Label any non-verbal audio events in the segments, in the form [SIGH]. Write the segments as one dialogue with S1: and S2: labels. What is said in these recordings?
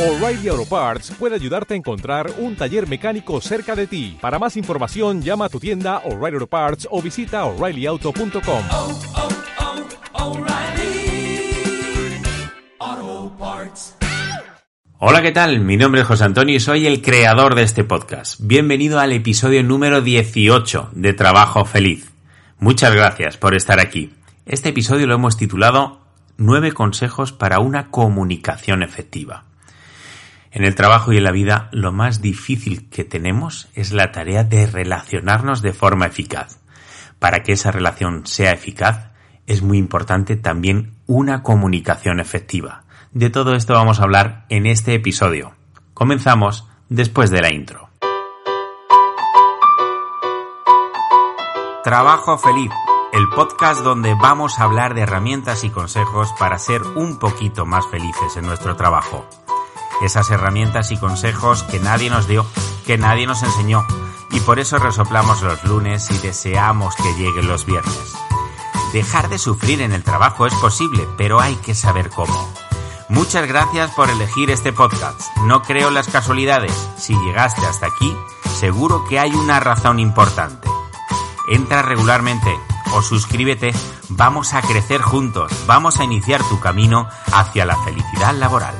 S1: O'Reilly Auto Parts puede ayudarte a encontrar un taller mecánico cerca de ti. Para más información, llama a tu tienda O'Reilly Auto Parts o visita oreillyauto.com.
S2: oh, oh, Parts.
S3: Hola, ¿qué tal? Mi nombre es José Antonio y soy el creador de este podcast. Bienvenido al episodio número 18 de Trabajo Feliz. Muchas gracias por estar aquí. Este episodio lo hemos titulado 9 consejos para una comunicación efectiva. En el trabajo y en la vida lo más difícil que tenemos es la tarea de relacionarnos de forma eficaz. Para que esa relación sea eficaz es muy importante también una comunicación efectiva. De todo esto vamos a hablar en este episodio. Comenzamos después de la intro. Trabajo feliz, el podcast donde vamos a hablar de herramientas y consejos para ser un poquito más felices en nuestro trabajo esas herramientas y consejos que nadie nos dio, que nadie nos enseñó, y por eso resoplamos los lunes y deseamos que lleguen los viernes. Dejar de sufrir en el trabajo es posible, pero hay que saber cómo. Muchas gracias por elegir este podcast. No creo en las casualidades. Si llegaste hasta aquí, seguro que hay una razón importante. Entra regularmente o suscríbete. Vamos a crecer juntos. Vamos a iniciar tu camino hacia la felicidad laboral.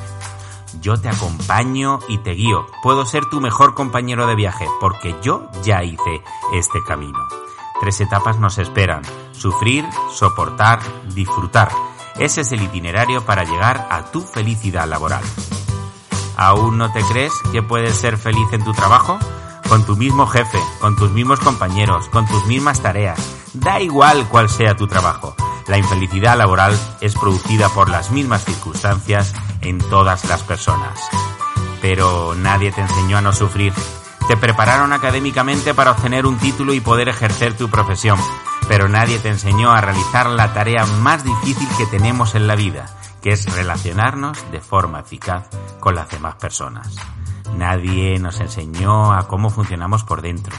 S3: Yo te acompaño y te guío. Puedo ser tu mejor compañero de viaje porque yo ya hice este camino. Tres etapas nos esperan. Sufrir, soportar, disfrutar. Ese es el itinerario para llegar a tu felicidad laboral. ¿Aún no te crees que puedes ser feliz en tu trabajo? Con tu mismo jefe, con tus mismos compañeros, con tus mismas tareas. Da igual cuál sea tu trabajo. La infelicidad laboral es producida por las mismas circunstancias en todas las personas. Pero nadie te enseñó a no sufrir. Te prepararon académicamente para obtener un título y poder ejercer tu profesión, pero nadie te enseñó a realizar la tarea más difícil que tenemos en la vida, que es relacionarnos de forma eficaz con las demás personas. Nadie nos enseñó a cómo funcionamos por dentro.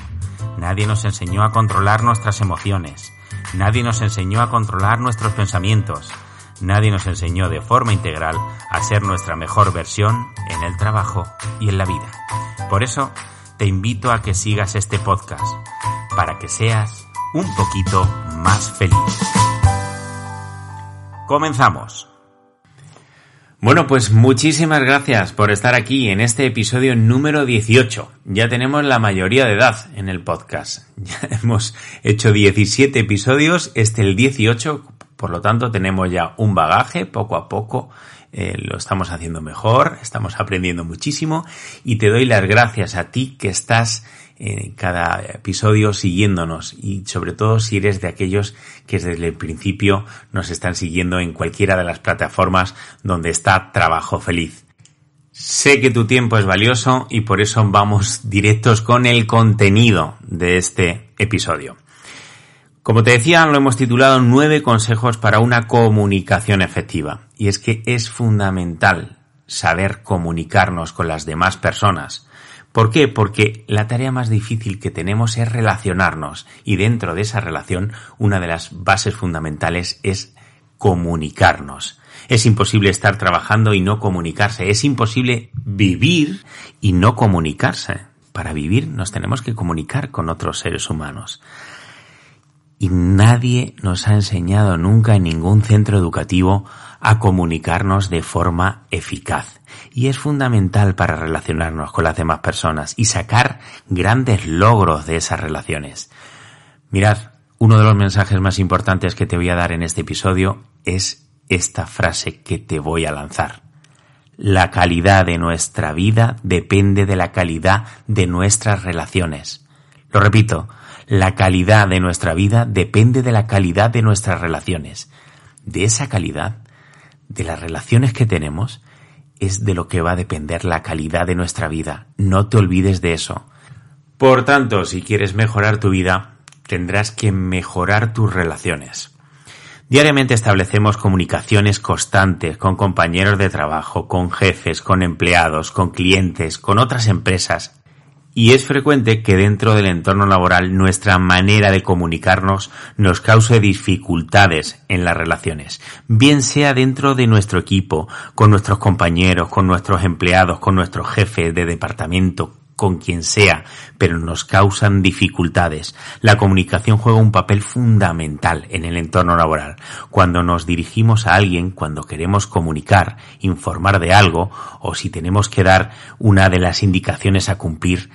S3: Nadie nos enseñó a controlar nuestras emociones. Nadie nos enseñó a controlar nuestros pensamientos. Nadie nos enseñó de forma integral a ser nuestra mejor versión en el trabajo y en la vida. Por eso, te invito a que sigas este podcast, para que seas un poquito más feliz. Comenzamos. Bueno, pues muchísimas gracias por estar aquí en este episodio número 18. Ya tenemos la mayoría de edad en el podcast. [LAUGHS] Ya hemos hecho 17 episodios, este el 18, por lo tanto tenemos ya un bagaje, poco a poco eh, lo estamos haciendo mejor, estamos aprendiendo muchísimo y te doy las gracias a ti que estás en cada episodio siguiéndonos y sobre todo si eres de aquellos que desde el principio nos están siguiendo en cualquiera de las plataformas donde está Trabajo Feliz. Sé que tu tiempo es valioso y por eso vamos directos con el contenido de este episodio. Como te decía, lo hemos titulado nueve consejos para una comunicación efectiva. Y es que es fundamental saber comunicarnos con las demás personas. ¿Por qué? Porque la tarea más difícil que tenemos es relacionarnos y dentro de esa relación una de las bases fundamentales es comunicarnos. Es imposible estar trabajando y no comunicarse. Es imposible vivir y no comunicarse. Para vivir nos tenemos que comunicar con otros seres humanos y nadie nos ha enseñado nunca en ningún centro educativo a comunicarnos de forma eficaz. Y es fundamental para relacionarnos con las demás personas y sacar grandes logros de esas relaciones. Mirad, uno de los mensajes más importantes que te voy a dar en este episodio es esta frase que te voy a lanzar. La calidad de nuestra vida depende de la calidad de nuestras relaciones. Lo repito, la calidad de nuestra vida depende de la calidad de nuestras relaciones. De esa calidad, de las relaciones que tenemos, es de lo que va a depender la calidad de nuestra vida. No te olvides de eso. Por tanto, si quieres mejorar tu vida, tendrás que mejorar tus relaciones. Diariamente establecemos comunicaciones constantes con compañeros de trabajo, con jefes, con empleados, con clientes, con otras empresas Y es frecuente que dentro del entorno laboral nuestra manera de comunicarnos nos cause dificultades en las relaciones, bien sea dentro de nuestro equipo, con nuestros compañeros, con nuestros empleados, con nuestros jefes de departamento, con quien sea, pero nos causan dificultades. La comunicación juega un papel fundamental en el entorno laboral. Cuando nos dirigimos a alguien, cuando queremos comunicar, informar de algo, o si tenemos que dar una de las indicaciones a cumplir,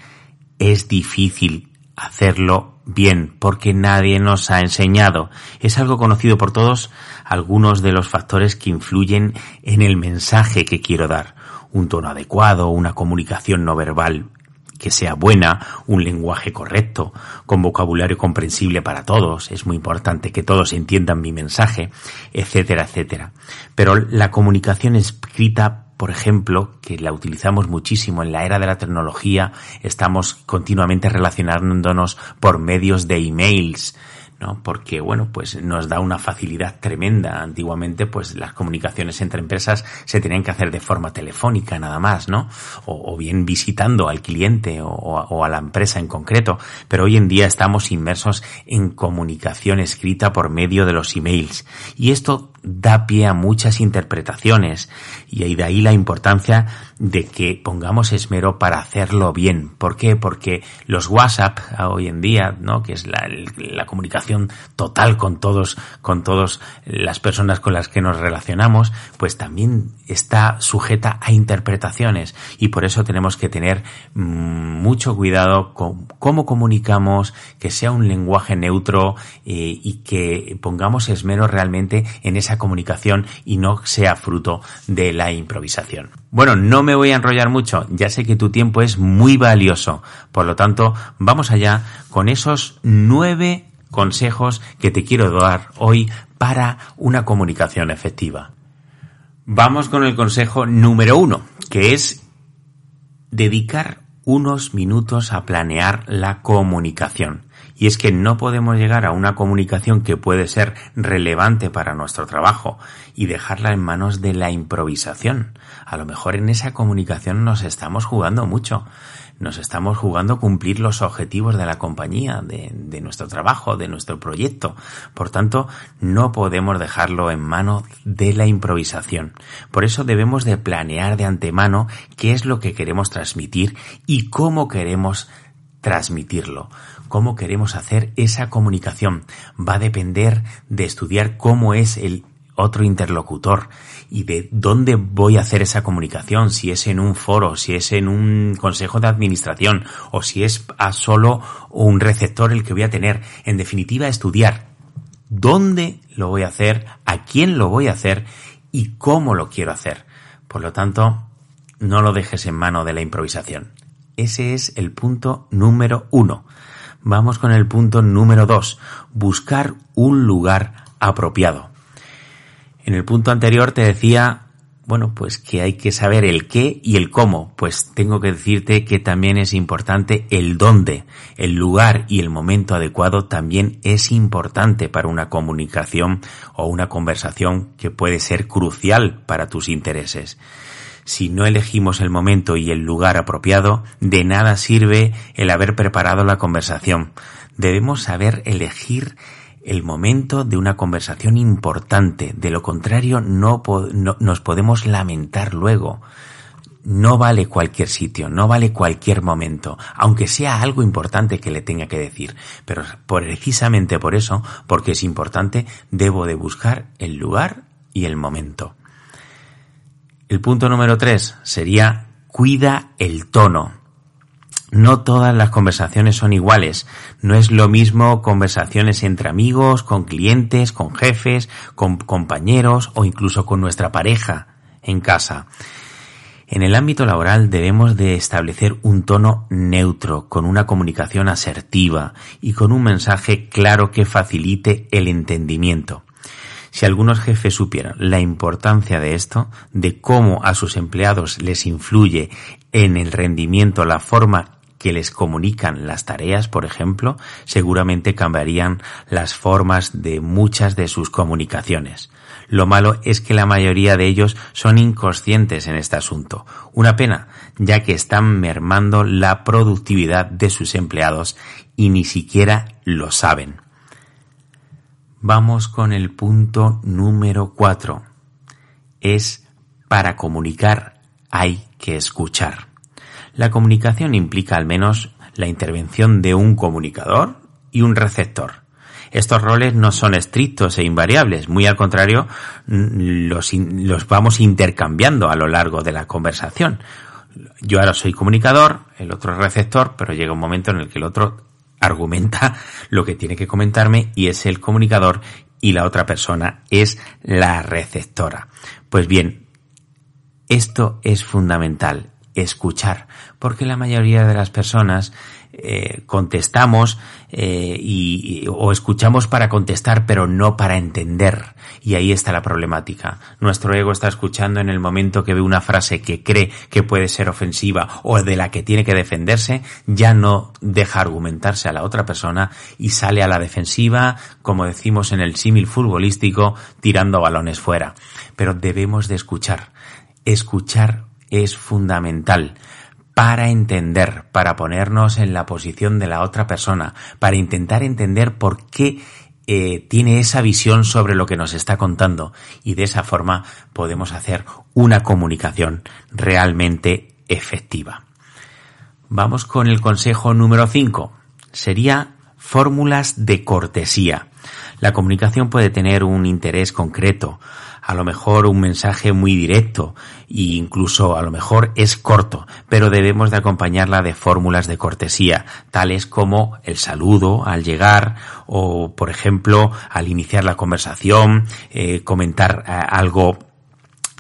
S3: es difícil hacerlo bien porque nadie nos ha enseñado. Es algo conocido por todos algunos de los factores que influyen en el mensaje que quiero dar. Un tono adecuado, una comunicación no verbal que sea buena, un lenguaje correcto, con vocabulario comprensible para todos, es muy importante que todos entiendan mi mensaje, etcétera, etcétera. Pero la comunicación escrita por ejemplo, que la utilizamos muchísimo en la era de la tecnología, estamos continuamente relacionándonos por medios de emails, ¿no? Porque, bueno, pues nos da una facilidad tremenda. Antiguamente, pues las comunicaciones entre empresas se tenían que hacer de forma telefónica nada más, ¿no? O, bien visitando al cliente o, o, a la empresa en concreto. Pero hoy en día estamos inmersos en comunicación escrita por medio de los emails. Y esto da pie a muchas interpretaciones y de ahí la importancia de que pongamos esmero para hacerlo bien. ¿Por qué? Porque los WhatsApp hoy en día, ¿no? Que es la, comunicación total con todos, con todas las personas con las que nos relacionamos, pues también está sujeta a interpretaciones y por eso tenemos que tener mm, mucho cuidado con cómo comunicamos, que sea un lenguaje neutro eh, y que pongamos esmero realmente en comunicación y no sea fruto de la improvisación. Bueno, no me voy a enrollar mucho, ya sé que tu tiempo es muy valioso, por lo tanto, vamos allá con esos nueve consejos que te quiero dar hoy para una comunicación efectiva. Vamos con el consejo número uno, que es dedicar unos minutos a planear la comunicación. Y es que no podemos llegar a una comunicación que puede ser relevante para nuestro trabajo y dejarla en manos de la improvisación. A lo mejor en esa comunicación nos estamos jugando mucho. Nos estamos jugando cumplir los objetivos de la compañía, de, nuestro trabajo, de nuestro proyecto. Por tanto, no podemos dejarlo en manos de la improvisación. Por eso debemos de planear de antemano qué es lo que queremos transmitir y cómo queremos transmitirlo cómo queremos hacer esa comunicación. Va a depender de estudiar cómo es el otro interlocutor y de dónde voy a hacer esa comunicación, si es en un foro, si es en un consejo de administración o si es a solo un receptor el que voy a tener. En definitiva, estudiar dónde lo voy a hacer, a quién lo voy a hacer y cómo lo quiero hacer. Por lo tanto, no lo dejes en mano de la improvisación. Ese es el punto número uno. Vamos con el punto número dos, buscar un lugar apropiado. En el punto anterior te decía, bueno, pues que hay que saber el qué y el cómo. Pues tengo que decirte que también es importante el dónde. El lugar y el momento adecuado también es importante para una comunicación o una conversación que puede ser crucial para tus intereses si no elegimos el momento y el lugar apropiado, de nada sirve el haber preparado la conversación. Debemos saber elegir el momento de una conversación importante. De lo contrario, no, nos podemos lamentar luego. No vale cualquier sitio, no vale cualquier momento, aunque sea algo importante que le tenga que decir. Pero precisamente por eso, porque es importante, debo de buscar el lugar y el momento. El punto número tres sería cuida el tono. No todas las conversaciones son iguales. No es lo mismo conversaciones entre amigos, con clientes, con jefes, con compañeros o incluso con nuestra pareja en casa. En el ámbito laboral debemos de establecer un tono neutro, con una comunicación asertiva y con un mensaje claro que facilite el entendimiento. Si algunos jefes supieran la importancia de esto, de cómo a sus empleados les influye en el rendimiento la forma que les comunican las tareas, por ejemplo, seguramente cambiarían las formas de muchas de sus comunicaciones. Lo malo es que la mayoría de ellos son inconscientes en este asunto. Una pena, ya que están mermando la productividad de sus empleados y ni siquiera lo saben. Vamos con el punto número 4. Es para comunicar hay que escuchar. La comunicación implica al menos la intervención de un comunicador y un receptor. Estos roles no son estrictos e invariables, muy al contrario, los, los vamos intercambiando a lo largo de la conversación. Yo ahora soy comunicador, el otro es receptor, pero llega un momento en el que el otro argumenta [LAUGHS] lo que tiene que comentarme y es el comunicador y la otra persona es la receptora. Pues bien, esto es fundamental, escuchar, porque la mayoría de las personas eh, contestamos eh, y, o escuchamos para contestar, pero no para entender. Y ahí está la problemática. Nuestro ego está escuchando en el momento que ve una frase que cree que puede ser ofensiva o de la que tiene que defenderse, ya no deja argumentarse a la otra persona y sale a la defensiva, como decimos en el símil futbolístico, tirando balones fuera. Pero debemos de escuchar. Escuchar es fundamental para entender, para ponernos en la posición de la otra persona, para intentar entender por qué eh, tiene esa visión sobre lo que nos está contando y de esa forma podemos hacer una comunicación realmente efectiva. Vamos con el consejo número 5. Sería fórmulas de cortesía. La comunicación puede tener un interés concreto, a lo mejor un mensaje muy directo e incluso a lo mejor es corto, pero debemos de acompañarla de fórmulas de cortesía, tales como el saludo al llegar o, por ejemplo, al iniciar la conversación, eh, comentar eh, algo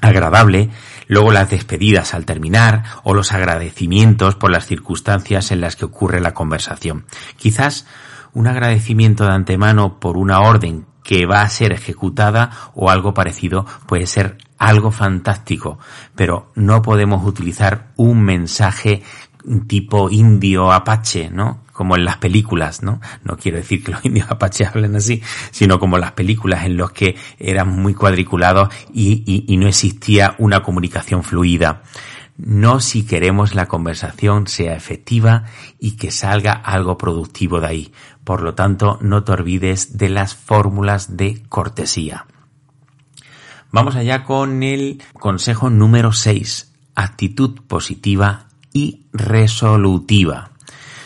S3: agradable, luego las despedidas al terminar o los agradecimientos por las circunstancias en las que ocurre la conversación. Quizás un agradecimiento de antemano por una orden que va a ser ejecutada o algo parecido puede ser algo fantástico, pero no podemos utilizar un mensaje tipo indio apache, ¿no? Como en las películas, ¿no? No quiero decir que los [LAUGHS] indios apaches hablen así, sino como las películas en los que eran muy cuadriculados y, y, y no existía una comunicación fluida no si queremos la conversación sea efectiva y que salga algo productivo de ahí. Por lo tanto, no te olvides de las fórmulas de cortesía. Vamos allá con el consejo número 6. Actitud positiva y resolutiva.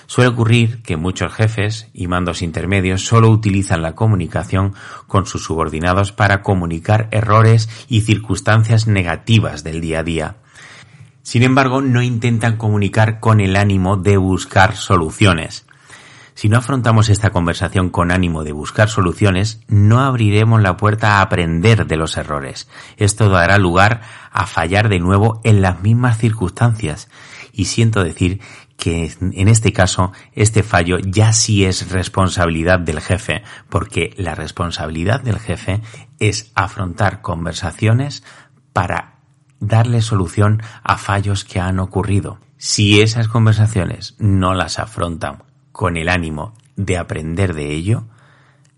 S3: Suele ocurrir que muchos jefes y mandos intermedios solo utilizan la comunicación con sus subordinados para comunicar errores y circunstancias negativas del día a día sin embargo, no intentan comunicar con el ánimo de buscar soluciones. Si no afrontamos esta conversación con ánimo de buscar soluciones, no abriremos la puerta a aprender de los errores. Esto dará lugar a fallar de nuevo en las mismas circunstancias. Y siento decir que en este caso este fallo ya sí es responsabilidad del jefe, porque la responsabilidad del jefe es afrontar conversaciones para darle solución a fallos que han ocurrido. Si esas conversaciones no las afrontan con el ánimo de aprender de ello,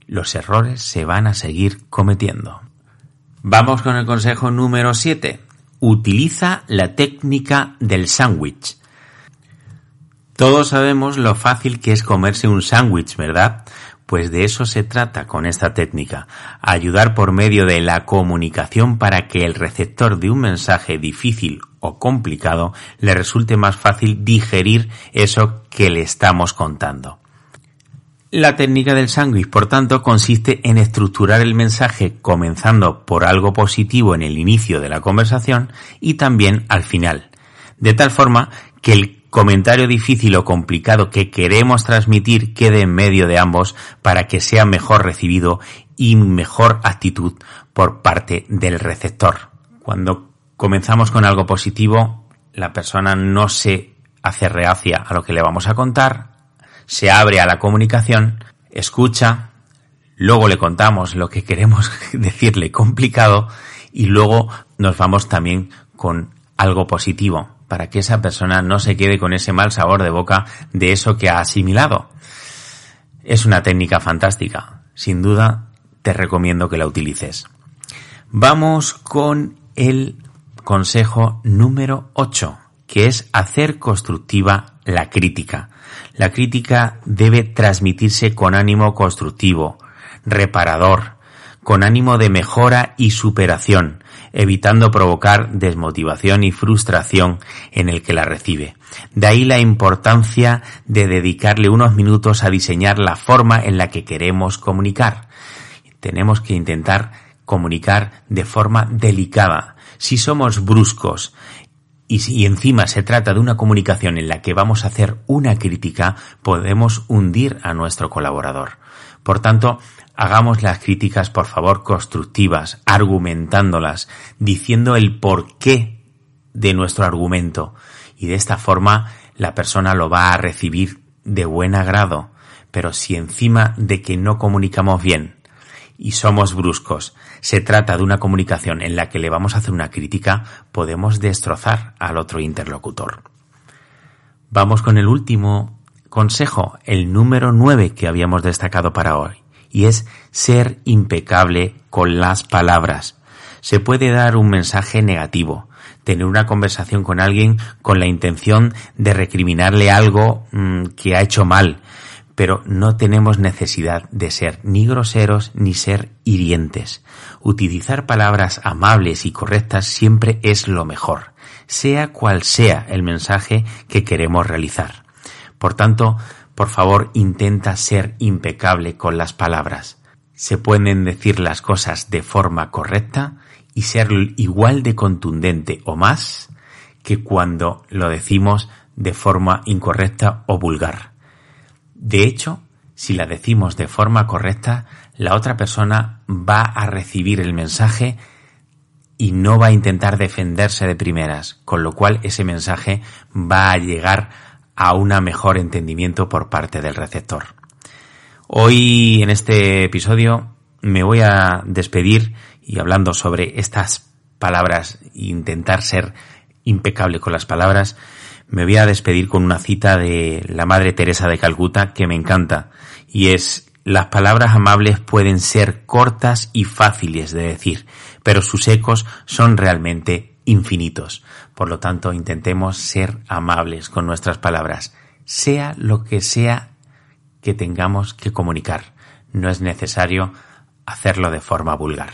S3: los errores se van a seguir cometiendo. Vamos con el consejo número 7. Utiliza la técnica del sándwich. Todos sabemos lo fácil que es comerse un sándwich, ¿verdad? Pues de eso se trata con esta técnica, ayudar por medio de la comunicación para que el receptor de un mensaje difícil o complicado le resulte más fácil digerir eso que le estamos contando. La técnica del sándwich, por tanto, consiste en estructurar el mensaje comenzando por algo positivo en el inicio de la conversación y también al final, de tal forma que el comentario difícil o complicado que queremos transmitir quede en medio de ambos para que sea mejor recibido y mejor actitud por parte del receptor. Cuando comenzamos con algo positivo, la persona no se hace reacia a lo que le vamos a contar, se abre a la comunicación, escucha, luego le contamos lo que queremos [LAUGHS] decirle complicado y luego nos vamos también con algo positivo para que esa persona no se quede con ese mal sabor de boca de eso que ha asimilado. Es una técnica fantástica. Sin duda, te recomiendo que la utilices. Vamos con el consejo número 8, que es hacer constructiva la crítica. La crítica debe transmitirse con ánimo constructivo, reparador, con ánimo de mejora y superación, evitando provocar desmotivación y frustración en el que la recibe. De ahí la importancia de dedicarle unos minutos a diseñar la forma en la que queremos comunicar. Tenemos que intentar comunicar de forma delicada. Si somos bruscos y si encima se trata de una comunicación en la que vamos a hacer una crítica, podemos hundir a nuestro colaborador. Por tanto, hagamos las críticas, por favor, constructivas, argumentándolas, diciendo el porqué de nuestro argumento. Y de esta forma la persona lo va a recibir de buen agrado. Pero si encima de que no comunicamos bien y somos bruscos, se trata de una comunicación en la que le vamos a hacer una crítica, podemos destrozar al otro interlocutor. Vamos con el último consejo, el número nueve que habíamos destacado para hoy, y es ser impecable con las palabras. Se puede dar un mensaje negativo, tener una conversación con alguien con la intención de recriminarle algo mm, que ha hecho mal, pero no tenemos necesidad de ser ni groseros ni ser hirientes. Utilizar palabras amables y correctas siempre es lo mejor, sea cual sea el mensaje que queremos realizar. Por tanto, por favor, intenta ser impecable con las palabras. Se pueden decir las cosas de forma correcta y ser igual de contundente o más que cuando lo decimos de forma incorrecta o vulgar. De hecho, si la decimos de forma correcta, la otra persona va a recibir el mensaje y no va a intentar defenderse de primeras, con lo cual ese mensaje va a llegar a un mejor entendimiento por parte del receptor. Hoy en este episodio me voy a despedir y hablando sobre estas palabras intentar ser impecable con las palabras, me voy a despedir con una cita de la Madre Teresa de Calcuta que me encanta y es las palabras amables pueden ser cortas y fáciles de decir, pero sus ecos son realmente infinitos. Por lo tanto, intentemos ser amables con nuestras palabras, sea lo que sea que tengamos que comunicar. No es necesario hacerlo de forma vulgar.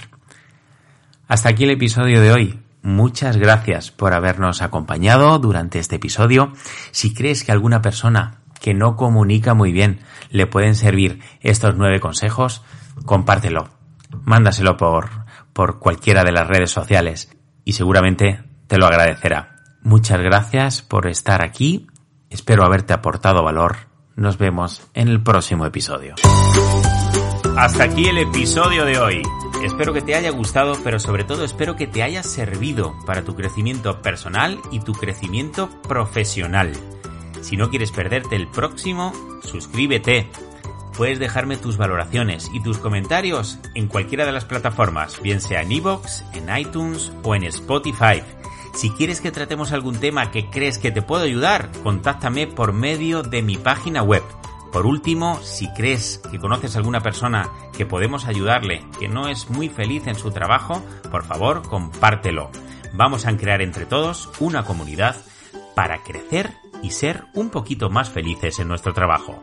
S3: Hasta aquí el episodio de hoy muchas gracias por habernos acompañado durante este episodio. Si crees que alguna persona que no comunica muy bien le pueden servir estos nueve consejos, compártelo. Mándaselo por, por cualquiera de las redes sociales y seguramente te lo agradecerá. Muchas gracias por estar aquí. Espero haberte aportado valor. Nos vemos en el próximo episodio. Hasta aquí el episodio de hoy. Espero que te haya gustado, pero sobre todo espero que te haya servido para tu crecimiento personal y tu crecimiento profesional. Si no quieres perderte el próximo, suscríbete. Puedes dejarme tus valoraciones y tus comentarios en cualquiera de las plataformas, bien sea en iVoox, en iTunes o en Spotify. Si quieres que tratemos algún tema que crees que te puedo ayudar, contáctame por medio de mi página web por último, si crees que conoces a alguna persona que podemos ayudarle, que no es muy feliz en su trabajo, por favor, compártelo. Vamos a crear entre todos una comunidad para crecer y ser un poquito más felices en nuestro trabajo.